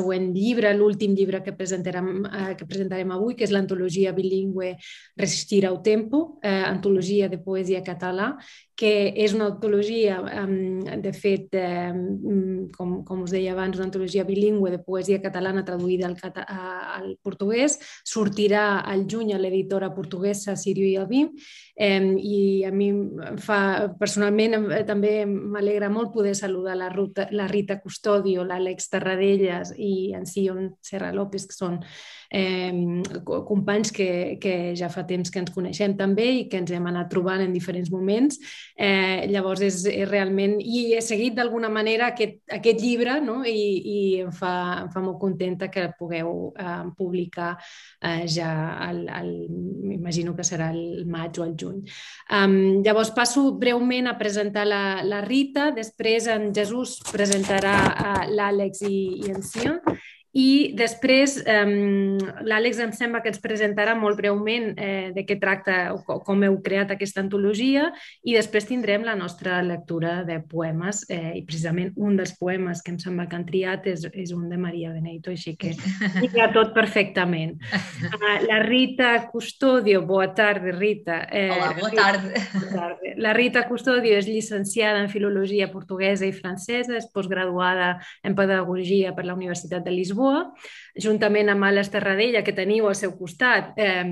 següent llibre, l'últim llibre que presentarem, eh, que presentarem avui, que és l'antologia bilingüe Resistir ao tempo, eh, antologia de poesia català, que és una antologia, de fet, com, com us deia abans, una antologia bilingüe de poesia catalana traduïda al, al portuguès. Sortirà al juny a l'editora portuguesa Sirio i Albim i a mi fa, personalment també m'alegra molt poder saludar la, Ruta, la Rita Custodio, l'Àlex Tarradellas i en Sion Serra López, que són eh, companys que, que ja fa temps que ens coneixem també i que ens hem anat trobant en diferents moments. Eh, llavors, és, és realment... I he seguit d'alguna manera aquest, aquest llibre no? I, i em, fa, em fa molt contenta que el pugueu eh, publicar eh, ja, al, al, m'imagino que serà el maig o el juny. Um, llavors, passo breument a presentar la, la Rita, després en Jesús presentarà uh, l'Àlex i, i en Sion, i després eh, l'Àlex em sembla que ens presentarà molt breument eh, de què tracta o com heu creat aquesta antologia i després tindrem la nostra lectura de poemes eh, i precisament un dels poemes que em sembla que han triat és, és un de Maria Beneito, així que lliga tot perfectament. Uh, la Rita Custodio, boa tarda Rita. Eh, Hola, boa tarda. Boa tarda. La Rita Custodio és llicenciada en Filologia Portuguesa i Francesa, és postgraduada en Pedagogia per la Universitat de Lisboa Lisboa, juntament amb Ales Terradella, que teniu al seu costat, eh,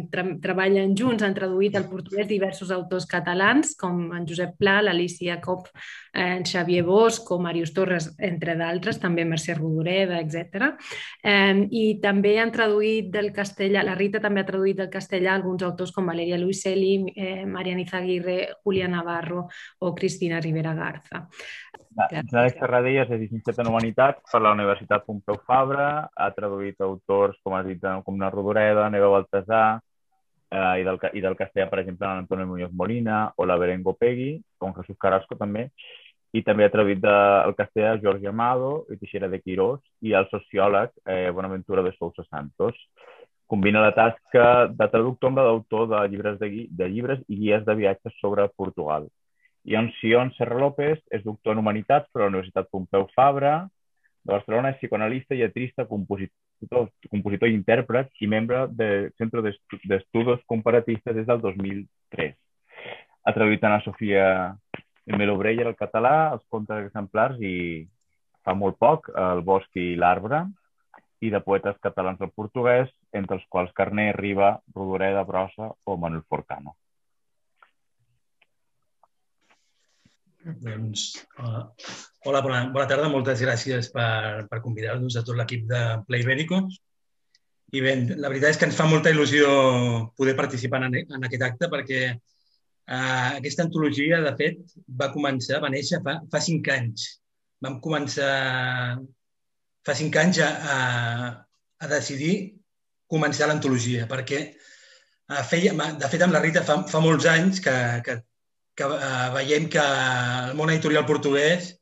treballen junts, han traduït al portuguès diversos autors catalans, com en Josep Pla, l'Alicia Cop, eh, en Xavier Bosch o Marius Torres, entre d'altres, també Mercè Rodoreda, etc. Eh, I també han traduït del castellà, la Rita també ha traduït del castellà alguns autors com Valeria Luiselli, eh, Mariana Izaguirre, Julia Navarro o Cristina Rivera Garza. Àlex Serradellas és llicenciat en Humanitats per la Universitat Pompeu Fabra, ha traduït autors, com has dit, com la Rodoreda, Neva Baltasar, eh, i, del, i del castellà, per exemple, l'Antonio Muñoz Molina o la Berengo Pegui, com Jesús Carrasco també, i també ha traduït del castellà Jorge Amado i Teixeira de Quirós i el sociòleg eh, Bonaventura de Sousa Santos. Combina la tasca de traductor amb la d'autor de llibres, de, de llibres i guies de viatges sobre Portugal. I en Sion Serra López és doctor en Humanitats per la Universitat Pompeu Fabra de Barcelona, és psicoanalista, lletrista, compositor, compositor i intèrpret i membre del Centre d'Estudis Comparatistes des del 2003. Ha traduït a Sofia Melo Breyer al català, els contes exemplars i fa molt poc El bosc i l'arbre i de poetes catalans al portuguès, entre els quals Carné, Riba, Rodoreda, Brossa o Manuel Forcano. Doncs, uh, hola, bona, bona tarda. Moltes gràcies per, per convidar-nos a tot l'equip de Play Ibéricos. I bé, la veritat és que ens fa molta il·lusió poder participar en, en aquest acte perquè uh, aquesta antologia, de fet, va començar, va néixer fa, fa cinc anys. Vam començar fa cinc anys a, a, a decidir començar l'antologia perquè uh, feia, de fet, amb la Rita fa, fa molts anys que, que que eh, veiem que el món editorial portuguès,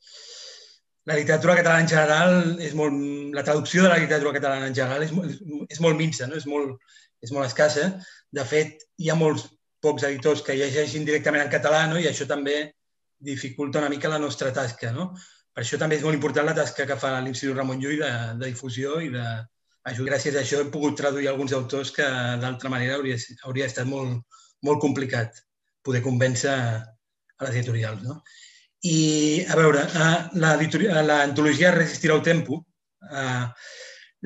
la literatura catalana en general, és molt, la traducció de la literatura catalana en general és, és molt minsa, no? és, molt, és molt escassa. De fet, hi ha molts pocs editors que llegeixin directament en català no? i això també dificulta una mica la nostra tasca. No? Per això també és molt important la tasca que fa l'Institut Ramon Llull de, de difusió i de, gràcies a això he pogut traduir alguns autors que d'altra manera hauria, hauria estat molt, molt complicat poder convèncer a les editorials. No? I, a veure, l'antologia Resistir al Tempo eh,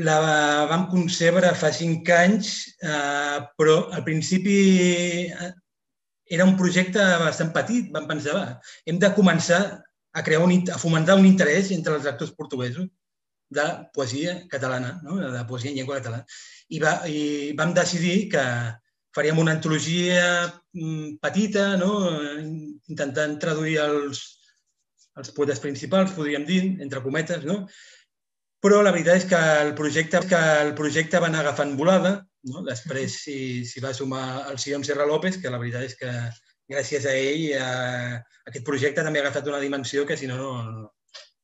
la vam concebre fa cinc anys, eh, però al principi eh, era un projecte bastant petit. Vam pensar, va, hem de començar a crear un, a fomentar un interès entre els actors portuguesos de poesia catalana, no? de poesia en llengua catalana. I, va, I vam decidir que, faríem una antologia mm, petita, no? intentant traduir els, els poetes principals, podríem dir, entre cometes, no? Però la veritat és que el projecte, que el projecte va anar agafant volada, no? després s'hi si va sumar el Sion Serra López, que la veritat és que gràcies a ell eh, aquest projecte també ha agafat una dimensió que si no, no,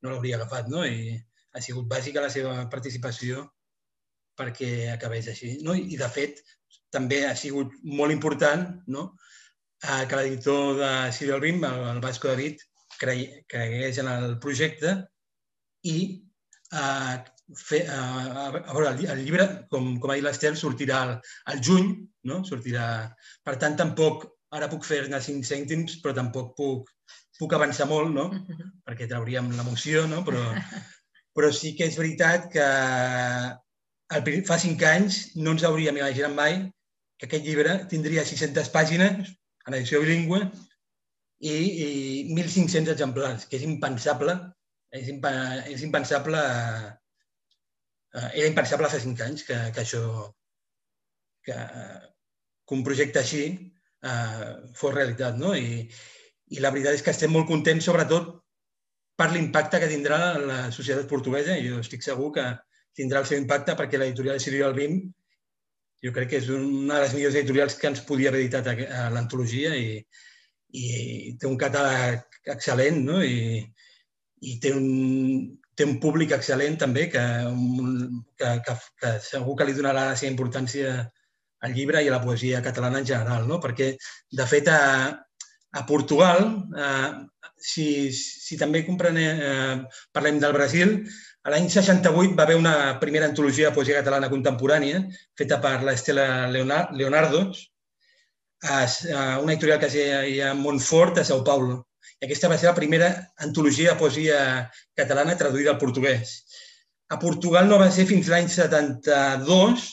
no l'hauria agafat. No? I ha sigut bàsica la seva participació perquè acabés així. No? I, de fet, també ha sigut molt important no? eh, que l'editor de Serial Rim, el, el Vasco David, cregués en el projecte i eh, fer, a, a veure, el, el llibre, com, com ha dit l'Estel, sortirà al, al juny, no? Sortirà... Per tant, tampoc, ara puc fer-ne cinc cèntims, però tampoc puc, puc avançar molt, no? Perquè trauríem l'emoció, no? Però, però sí que és veritat que el, fa cinc anys no ens hauríem imaginat mai que aquest llibre tindria 600 pàgines en edició bilingüe i, i 1.500 exemplars, que és impensable, és, imp és impensable eh, era impensable fa cinc anys que, que això, que, que un projecte així eh, fos realitat. No? I, I la veritat és que estem molt contents, sobretot per l'impacte que tindrà la societat portuguesa i jo estic segur que tindrà el seu impacte perquè l'editorial Sirio Albim jo crec que és una de les millors editorials que ens podia haver editat a l'antologia i, i té un catàleg excel·lent no? I, i té un, té un públic excel·lent també que, que, que, que segur que li donarà la seva importància al llibre i a la poesia catalana en general, no? perquè, de fet, a, a Portugal, eh, si, si també comprenem, eh, parlem del Brasil, a l'any 68 va haver una primera antologia de poesia catalana contemporània feta per l'Estela Leonardo, a, a una editorial que es deia Montfort, a São Paulo. I aquesta va ser la primera antologia de poesia catalana traduïda al portuguès. A Portugal no va ser fins l'any 72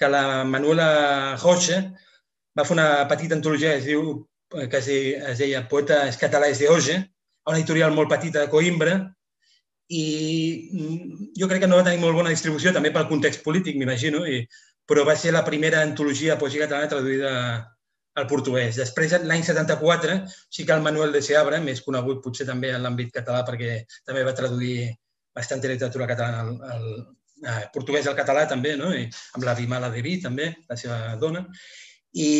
que la Manuela Rocha va fer una petita antologia que es, diu, que es, deia, es deia Poetes hoje, a una editorial molt petita de Coimbra, i jo crec que no va tenir molt bona distribució, també pel context polític, m'imagino, però va ser la primera antologia de poesia catalana traduïda al portuguès. Després, l'any 74, sí que el Manuel de Seabra, més conegut potser també en l'àmbit català perquè també va traduir bastant literatura catalana al, al, al portuguès al català també, no? I amb la Vimala de Vi també, la seva dona. I,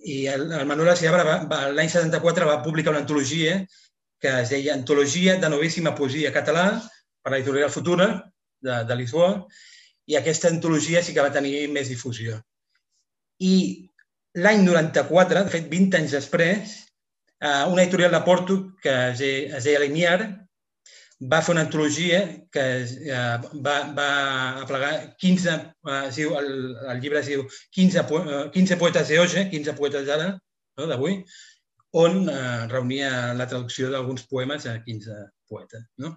i el, el Manuel de Seabra l'any 74 va publicar una antologia que es deia Antologia de novíssima poesia català per l'editorial Futura de, de Lisboa i aquesta antologia sí que va tenir més difusió. I l'any 94, de fet 20 anys després, eh, una editorial de Porto que es, es deia Limiar va fer una antologia que eh, va, va aplegar 15, eh, diu, el, el llibre es diu 15, 15 poetes d'Oge, 15 poetes d'ara, no, d'avui, on eh, reunia la traducció d'alguns poemes a 15 poetes. No?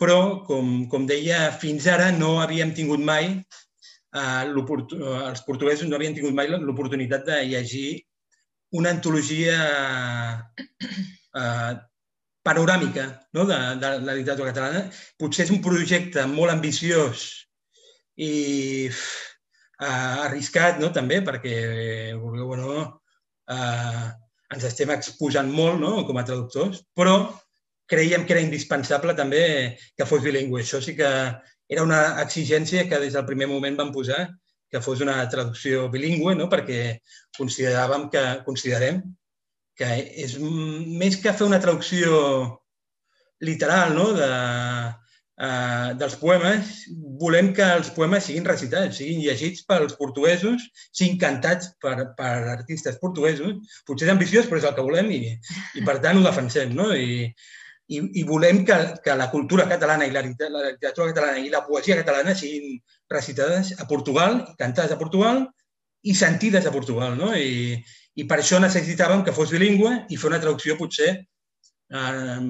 Però, com, com deia, fins ara no havíem tingut mai eh, els portuguesos no havien tingut mai l'oportunitat de llegir una antologia eh, panoràmica no? de, de la literatura catalana. Potser és un projecte molt ambiciós i eh, arriscat no? també, perquè, vulgueu o no, eh, ens estem exposant molt no? com a traductors, però creiem que era indispensable també que fos bilingüe. Això sí que era una exigència que des del primer moment vam posar que fos una traducció bilingüe, no? perquè consideràvem que, considerem que és més que fer una traducció literal no? de, uh, dels poemes, volem que els poemes siguin recitats, siguin llegits pels portuguesos, siguin cantats per, per artistes portuguesos. Potser és ambiciós, però és el que volem i, i per tant ho defensem. No? I, i, i volem que, que la cultura catalana i la, la literatura catalana i la poesia catalana siguin recitades a Portugal, cantades a Portugal i sentides a Portugal. No? I, I per això necessitàvem que fos bilingüe i fer una traducció potser eh,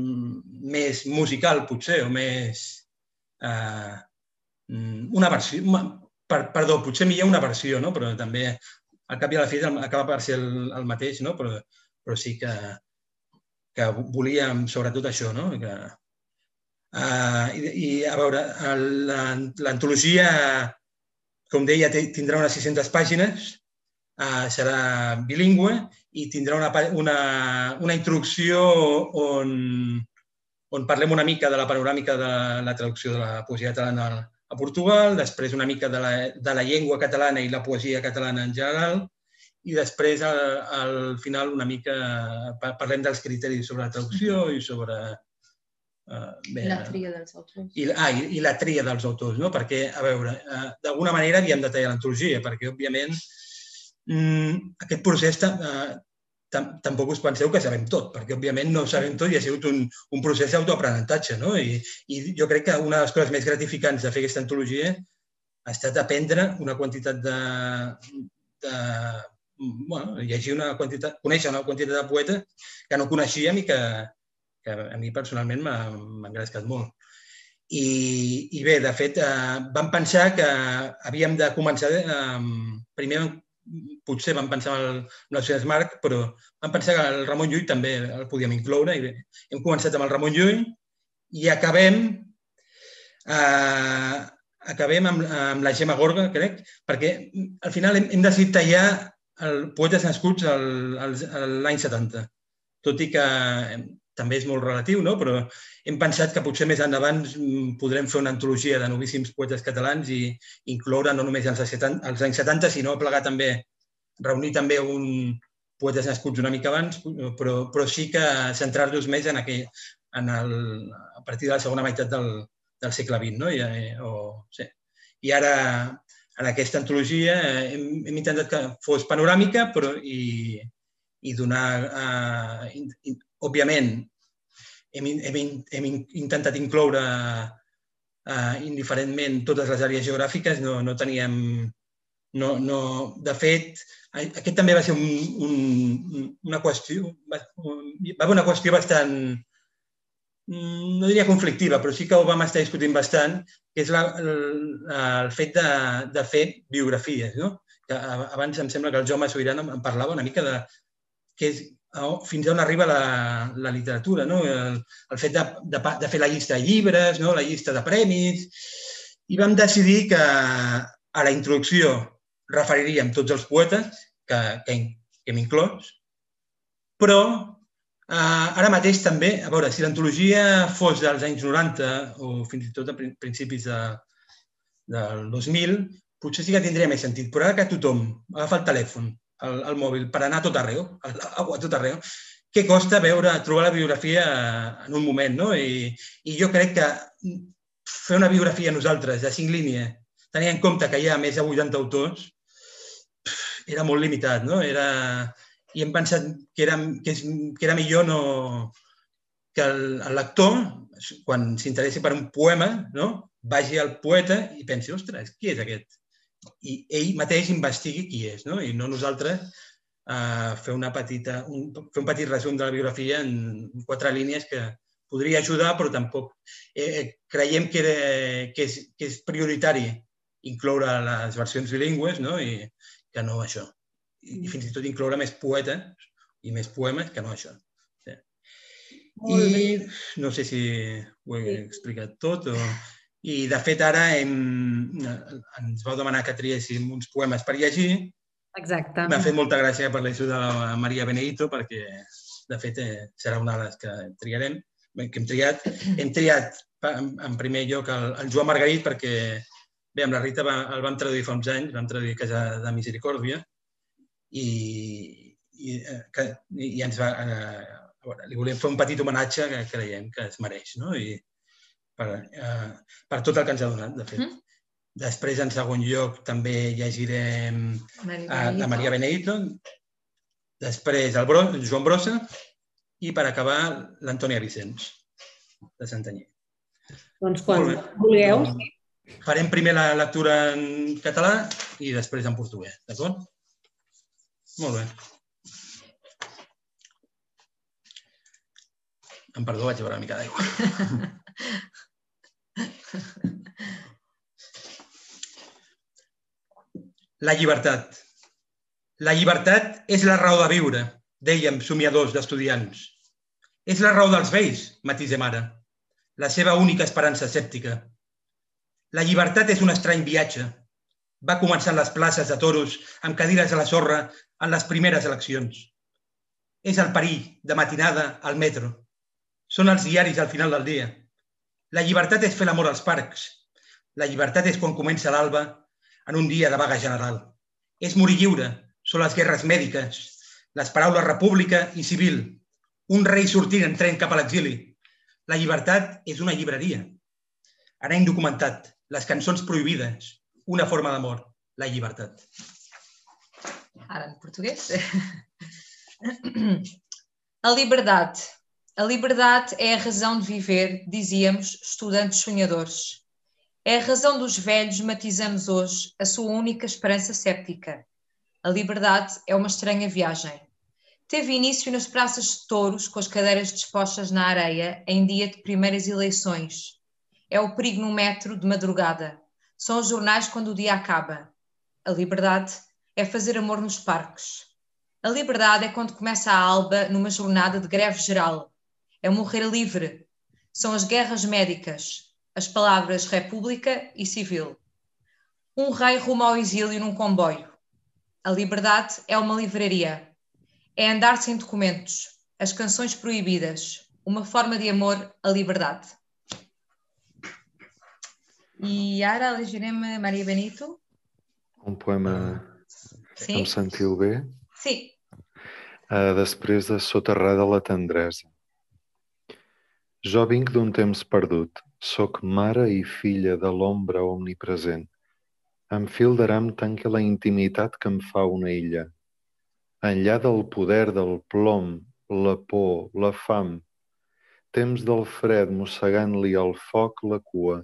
més musical, potser, o més... Eh, una versió... Per, perdó, potser millor una versió, no? però també al cap i a la fi acaba per ser el, el mateix, no? però, però sí que, que volíem sobretot això, no? Que, uh, i, I, a veure, l'antologia, com deia, tindrà unes 600 pàgines, uh, serà bilingüe i tindrà una, una, una introducció on, on parlem una mica de la panoràmica de la traducció de la poesia catalana a Portugal, després una mica de la, de la llengua catalana i la poesia catalana en general, i després al, al final una mica parlem dels criteris sobre la traducció i sobre... Uh, bé, la tria dels autors. I, ah, i, i la tria dels autors, no? Perquè, a veure, uh, d'alguna manera havíem de tallar l'antologia, perquè, òbviament, mm, aquest procés uh, tampoc us penseu que sabem tot, perquè òbviament no sabem tot i ha sigut un, un procés d'autoaprenentatge. No? I, I jo crec que una de les coses més gratificants de fer aquesta antologia ha estat aprendre una quantitat de, de bueno, llegir una quantitat, conèixer una quantitat de poetes que no coneixíem i que, que a mi personalment m'ha engrescat molt. I, I bé, de fet, eh, vam pensar que havíem de començar eh, primer potser vam pensar en el Nacional Marc, però vam pensar que el Ramon Llull també el podíem incloure. I bé, hem començat amb el Ramon Llull i acabem eh, acabem amb, amb la Gemma Gorga, crec, perquè al final hem, hem decidit tallar el Poetes nascuts l'any 70. Tot i que també és molt relatiu, no? però hem pensat que potser més endavant mm, podrem fer una antologia de novíssims poetes catalans i incloure no només els, els anys 70, sinó plegar també, reunir també un poetes nascuts una mica abans, però, però sí que centrar-nos més en, aquell, en el, a partir de la segona meitat del, del segle XX. No? I, eh, o, sí. I ara, en aquesta antologia, eh, hem, hem intentat que fos panoràmica però, i, i donar, eh, òbviament, hem, hem, hem intentat incloure uh, indiferentment totes les àrees geogràfiques, no, no teníem... No, no, de fet, aquest també va ser un, un, una qüestió, va, va haver una qüestió bastant, no diria conflictiva, però sí que ho vam estar discutint bastant, que és la, el, el fet de, de fer biografies. No? Que abans em sembla que el Jaume Sobirana em parlava una mica de que és, fins on arriba la, la literatura, no? el, el fet de, de, de fer la llista de llibres, no? la llista de premis, i vam decidir que a la introducció referiríem tots els poetes que, que, que hem inclòs, però eh, ara mateix també, a veure, si l'antologia fos dels anys 90 o fins i tot a principis de, del 2000, potser sí que tindria més sentit, però ara que tothom agafa el telèfon el, el mòbil per anar a tot arreu, a, a tot arreu, què costa veure, trobar la biografia en un moment, no? I, i jo crec que fer una biografia a nosaltres de cinc línies, tenint en compte que hi ha més de 80 autors, era molt limitat, no? Era... I hem pensat que era, que, és, que era millor no... que el, el lector, quan s'interessi per un poema, no? vagi al poeta i pensi, ostres, qui és aquest? I ell mateix investigui qui és, no? i no nosaltres uh, fer, una petita, un, fer un petit resum de la biografia en quatre línies que podria ajudar, però tampoc eh, eh, creiem que, era, que, és, que és prioritari incloure les versions bilingües no? i que no això. I, i fins i tot incloure més poetes i més poemes que no això. Sí. I no sé si ho he explicat tot o... I, de fet, ara hem, ens vau demanar que triéssim uns poemes per llegir. Exacte. M'ha fet molta gràcia per l'ajuda de la Maria Beneito, perquè, de fet, eh, serà una de les que triarem, que hem triat. Hem triat, en primer lloc, el, el Joan Margarit, perquè, bé, amb la Rita va, el vam traduir fa uns anys, vam traduir Casa de Misericòrdia, i, i, eh, que, i ens va... Eh, veure, li volem fer un petit homenatge que creiem que es mereix, no? I, per, eh, per tot el que ens ha donat, de fet. Mm. Després, en segon lloc, també llegirem a, a Maria Benedito, després el Bro, Joan Brossa i, per acabar, l'Antònia Vicenç, de Santanyí. Doncs quan vulgueu. Doncs, farem primer la lectura en català i després en portuguès, d'acord? Molt bé. Em perdó, vaig a veure una mica d'aigua. La llibertat. La llibertat és la raó de viure, dèiem somiadors d'estudiants. És la raó dels vells, matís de mare, la seva única esperança escèptica. La llibertat és un estrany viatge. Va començar en les places de toros amb cadires a la sorra en les primeres eleccions. És el perill de matinada al metro. Són els diaris al final del dia la llibertat és fer l'amor als parcs. La llibertat és quan comença l'alba en un dia de vaga general. És morir lliure, són les guerres mèdiques, les paraules república i civil, un rei sortint en tren cap a l'exili. La llibertat és una llibreria. Anar indocumentat, les cançons prohibides, una forma d'amor, la llibertat. Ara en portuguès. A liberdade. A liberdade é a razão de viver, dizíamos, estudantes sonhadores. É a razão dos velhos, matizamos hoje, a sua única esperança séptica. A liberdade é uma estranha viagem. Teve início nas praças de touros, com as cadeiras dispostas na areia, em dia de primeiras eleições. É o perigo no metro de madrugada. São os jornais quando o dia acaba. A liberdade é fazer amor nos parques. A liberdade é quando começa a alba numa jornada de greve geral. É morrer livre. São as guerras médicas, as palavras república e civil. Um rei rumo ao exílio num comboio. A liberdade é uma livraria. É andar sem documentos, as canções proibidas, uma forma de amor à liberdade. E ara elegirem Maria Benito. Um poema Sim? em sentiu bé? Sí. Uh, després de Soterrada la tendresa. Jo vinc d'un temps perdut, soc mare i filla de l'ombra omnipresent. Em fil d'aram tanca la intimitat que em fa una illa. Enllà del poder del plom, la por, la fam, temps del fred mossegant-li al foc la cua,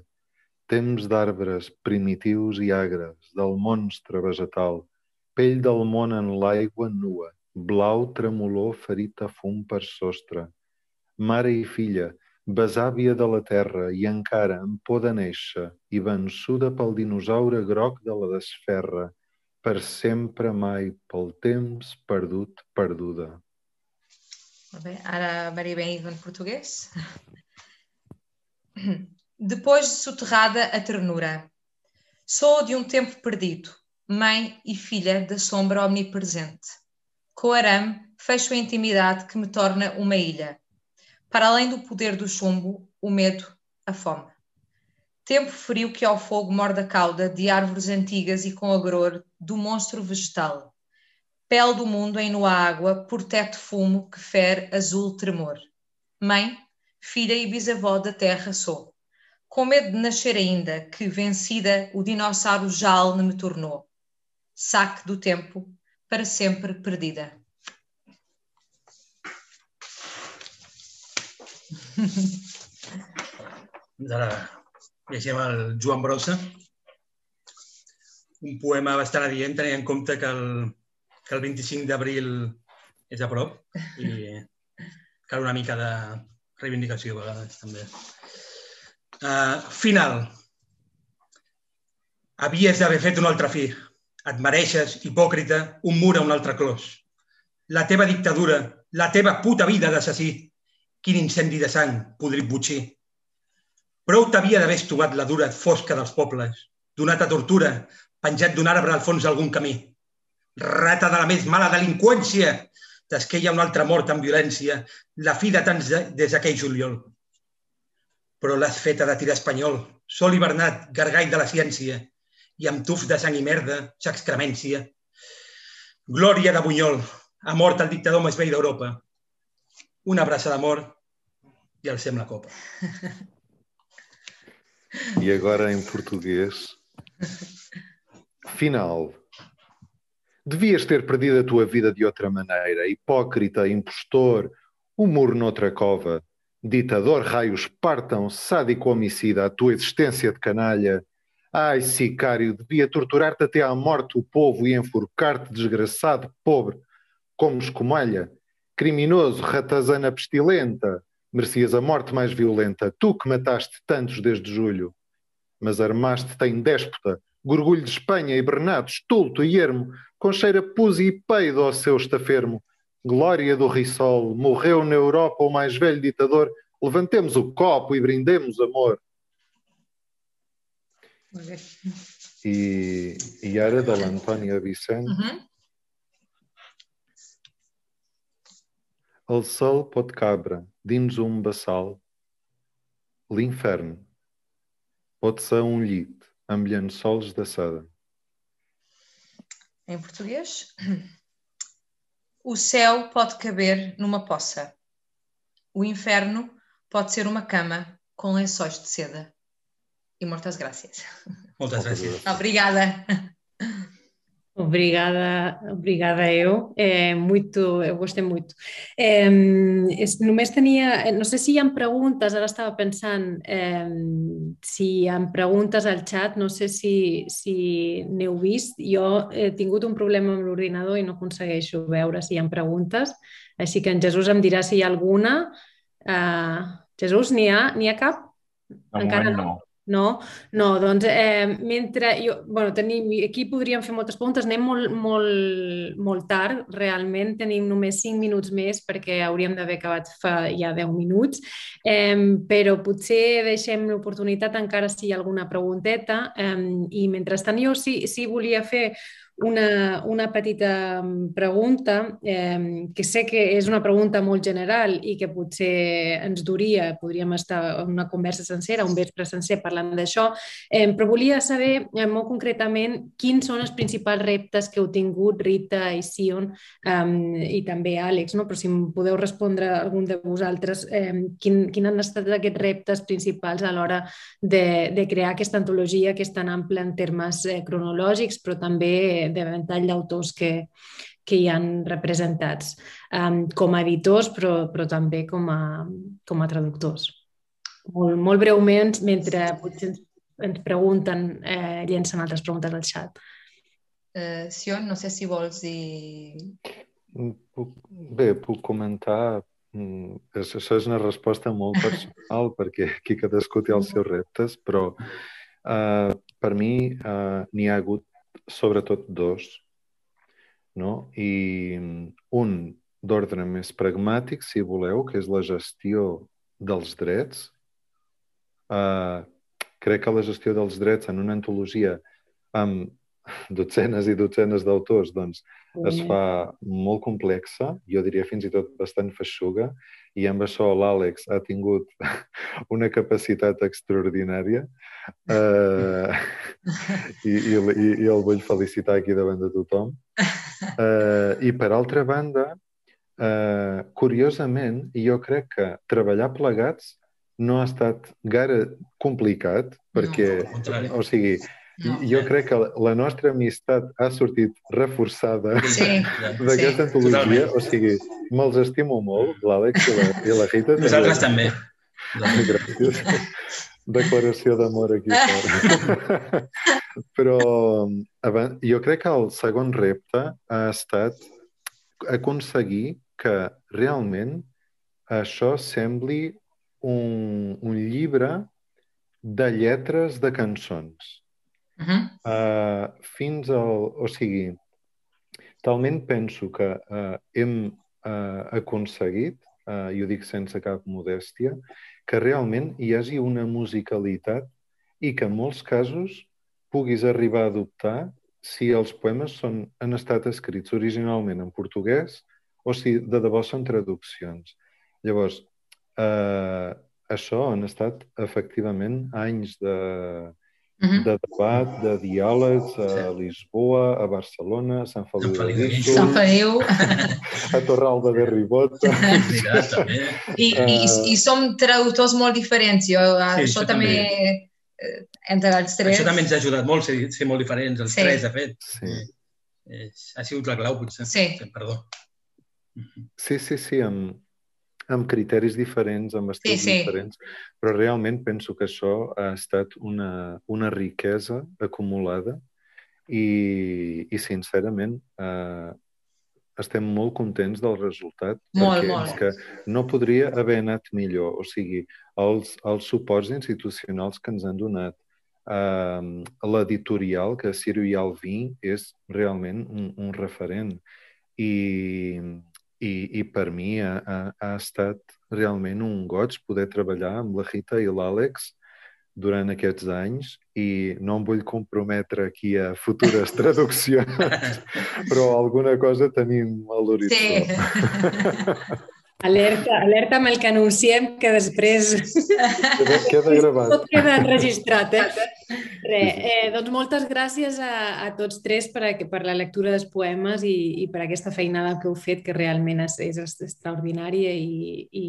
temps d'arbres primitius i agres, del monstre vegetal, pell del món en l'aigua nua, blau tremolor ferit a fum per sostre, mare i filla, besàvia de la terra i encara en por de néixer i vençuda pel dinosaure groc de la desferra, per sempre mai pel temps perdut perduda. Molt bé, ara Maria Benito en portuguès. Depois de soterrada a ternura. Sou de um tempo perdido, mãe e filha da sombra omnipresente. Com arame, fecho a intimidade que me torna uma ilha. Para além do poder do chumbo, o medo, a fome. Tempo frio que ao fogo morde a cauda de árvores antigas e com agror do monstro vegetal. Pele do mundo em nua água, por teto fumo que fere azul tremor. Mãe, filha e bisavó da terra sou com medo de nascer ainda, que, vencida, o dinossauro jalne me tornou. Saque do tempo, para sempre perdida. Ara llegim el Joan Brossa, un poema bastant adient, tenint en compte que el, que el 25 d'abril és a prop i cal una mica de reivindicació a vegades també. Uh, final. Havies d'haver fet un altre fi. Et mereixes, hipòcrita, un mur a un altre clos. La teva dictadura, la teva puta vida d'assassí. Quin incendi de sang, podrit butxí. Prou t'havia d'haver estovat la dura fosca dels pobles, donat a tortura, penjat d'un arbre al fons d'algun camí. Rata de la més mala delinqüència, t'esqueia una altra mort amb violència, la fi de tants de, des d'aquell juliol però l'has feta de tir espanyol, sol hivernat, gargall de la ciència, i amb tuf de sang i merda, s'excremència. Glòria de Bunyol, ha mort el dictador més vell d'Europa. Una abraça d'amor i alcem la copa. E agora em português. Final. Devias ter perdido a tua vida de outra maneira, hipócrita, impostor, um muro noutra cova, Ditador, raios partam, sádico homicida, a tua existência de canalha. Ai, sicário, devia torturar-te até à morte o povo e enforcar-te, desgraçado, pobre, como escumalha. Criminoso, ratazana pestilenta, merecias a morte mais violenta, tu que mataste tantos desde julho. Mas armaste-te em déspota, gorgulho de Espanha e Bernardo, estulto e ermo, com cheira pus e peido ao seu estafermo, Glória do Rissol, morreu na Europa o mais velho ditador. Levantemos o copo e brindemos amor. E, e era da Antônia Vicente. Uhum. Al sol pot cabra, dins um bassal. L'infern pode ser um llit amb llençols de seda. Em português? O céu pode caber numa poça. O inferno pode ser uma cama com lençóis de seda. E muitas graças. Muitas graças. Obrigada. Obrigada, obrigada eu. É muito, eu gostei muito. É, només tenia, no sé si hi ha preguntes, ara estava pensant eh, si hi ha preguntes al xat, no sé si, si n'heu vist. Jo he tingut un problema amb l'ordinador i no aconsegueixo veure si hi ha preguntes, així que en Jesús em dirà si hi ha alguna. Uh, Jesús, n'hi ha, ha cap? De Encara no. no. No, no doncs eh, mentre... Jo, bueno, tenim, aquí podríem fer moltes preguntes, anem molt, molt, molt tard, realment. Tenim només 5 minuts més perquè hauríem d'haver acabat fa ja 10 minuts, eh, però potser deixem l'oportunitat encara si hi ha alguna pregunteta. Eh, i mentrestant jo sí, sí volia fer una, una petita mm, pregunta, eh, que sé que és una pregunta molt general i que potser ens duria, podríem estar en una conversa sencera, un vespre sencer parlant d'això, eh, però volia saber eh, molt concretament quins són els principals reptes que heu tingut Rita i Sion eh, i també Àlex, no? però si em podeu respondre algun de vosaltres, eh, quin, quin han estat aquests reptes principals a l'hora de, de crear aquesta antologia que és tan ampla en termes eh, cronològics, però també de ventall d'autors que, que hi han representats um, com a editors, però, però també com a, com a traductors. Molt, molt breument, mentre potser ens, ens pregunten, eh, llencen altres preguntes al xat. Uh, Sion, no sé si vols dir... Puc, bé, puc comentar mm, això és una resposta molt personal perquè aquí cadascú té els seus reptes, però uh, per mi uh, n'hi ha hagut sobretot dos, no? i un d'ordre més pragmàtic, si voleu, que és la gestió dels drets. Uh, crec que la gestió dels drets en una antologia amb dotzenes i dotzenes d'autors, doncs es fa molt complexa, jo diria fins i tot bastant feixuga, i amb això l'Àlex ha tingut una capacitat extraordinària eh, i, i, i, i el vull felicitar aquí davant de tothom. Eh, I per altra banda, eh, curiosament, jo crec que treballar plegats no ha estat gaire complicat perquè, no, o sigui, no. Jo crec que la nostra amistat ha sortit reforçada sí, d'aquesta sí. antologia. Totalment. O sigui, me'ls estimo molt, l'Àlex i, la, i la Rita. Nosaltres també. Gràcies. Declaració d'amor aquí. Però jo crec que el segon repte ha estat aconseguir que realment això sembli un, un llibre de lletres de cançons. Uh -huh. uh, fins al... O sigui, talment penso que uh, hem uh, aconseguit, uh, i ho dic sense cap modèstia, que realment hi hagi una musicalitat i que en molts casos puguis arribar a adoptar si els poemes són, han estat escrits originalment en portuguès o si de debò són traduccions. Llavors, eh, això han estat efectivament anys de, -huh. de debat, de diàlegs a sí. Lisboa, a Barcelona, a Sant Feliu de Guíxols, Sant Feliu. a Torralba de Ribot. Mira, també. I, uh... i, I som traductors molt diferents. Jo, sí, això també, també eh, entre els tres... Això també ens ha ajudat molt, ser, ser molt diferents, els sí. tres, de fet. Sí. És, ha sigut la clau, potser. Sí. Perdó. Sí, sí, sí, amb, amb criteris diferents, amb estils sí, sí. diferents, però realment penso que això ha estat una, una riquesa acumulada i, i sincerament eh, estem molt contents del resultat molt, perquè molt. és que no podria haver anat millor, o sigui, els, els suports institucionals que ens han donat, eh, l'editorial, que Ciro i Alvin és realment un, un referent i, i, i per mi ha, ha, ha estat realment un goig poder treballar amb la Rita i l'Àlex durant aquests anys i no em vull comprometre aquí a futures traduccions, però alguna cosa tenim a l'horitzó. Sí. Alerta, alerta amb el que anunciem, que després... Queda, queda gravat. Tot queda enregistrat, eh? Re, eh, doncs moltes gràcies a, a tots tres per, a, per la lectura dels poemes i, i per aquesta feinada que heu fet, que realment és, és extraordinària i, i,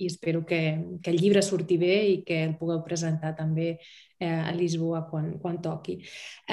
i espero que, que el llibre surti bé i que el pugueu presentar també eh, a Lisboa quan, quan toqui. Eh,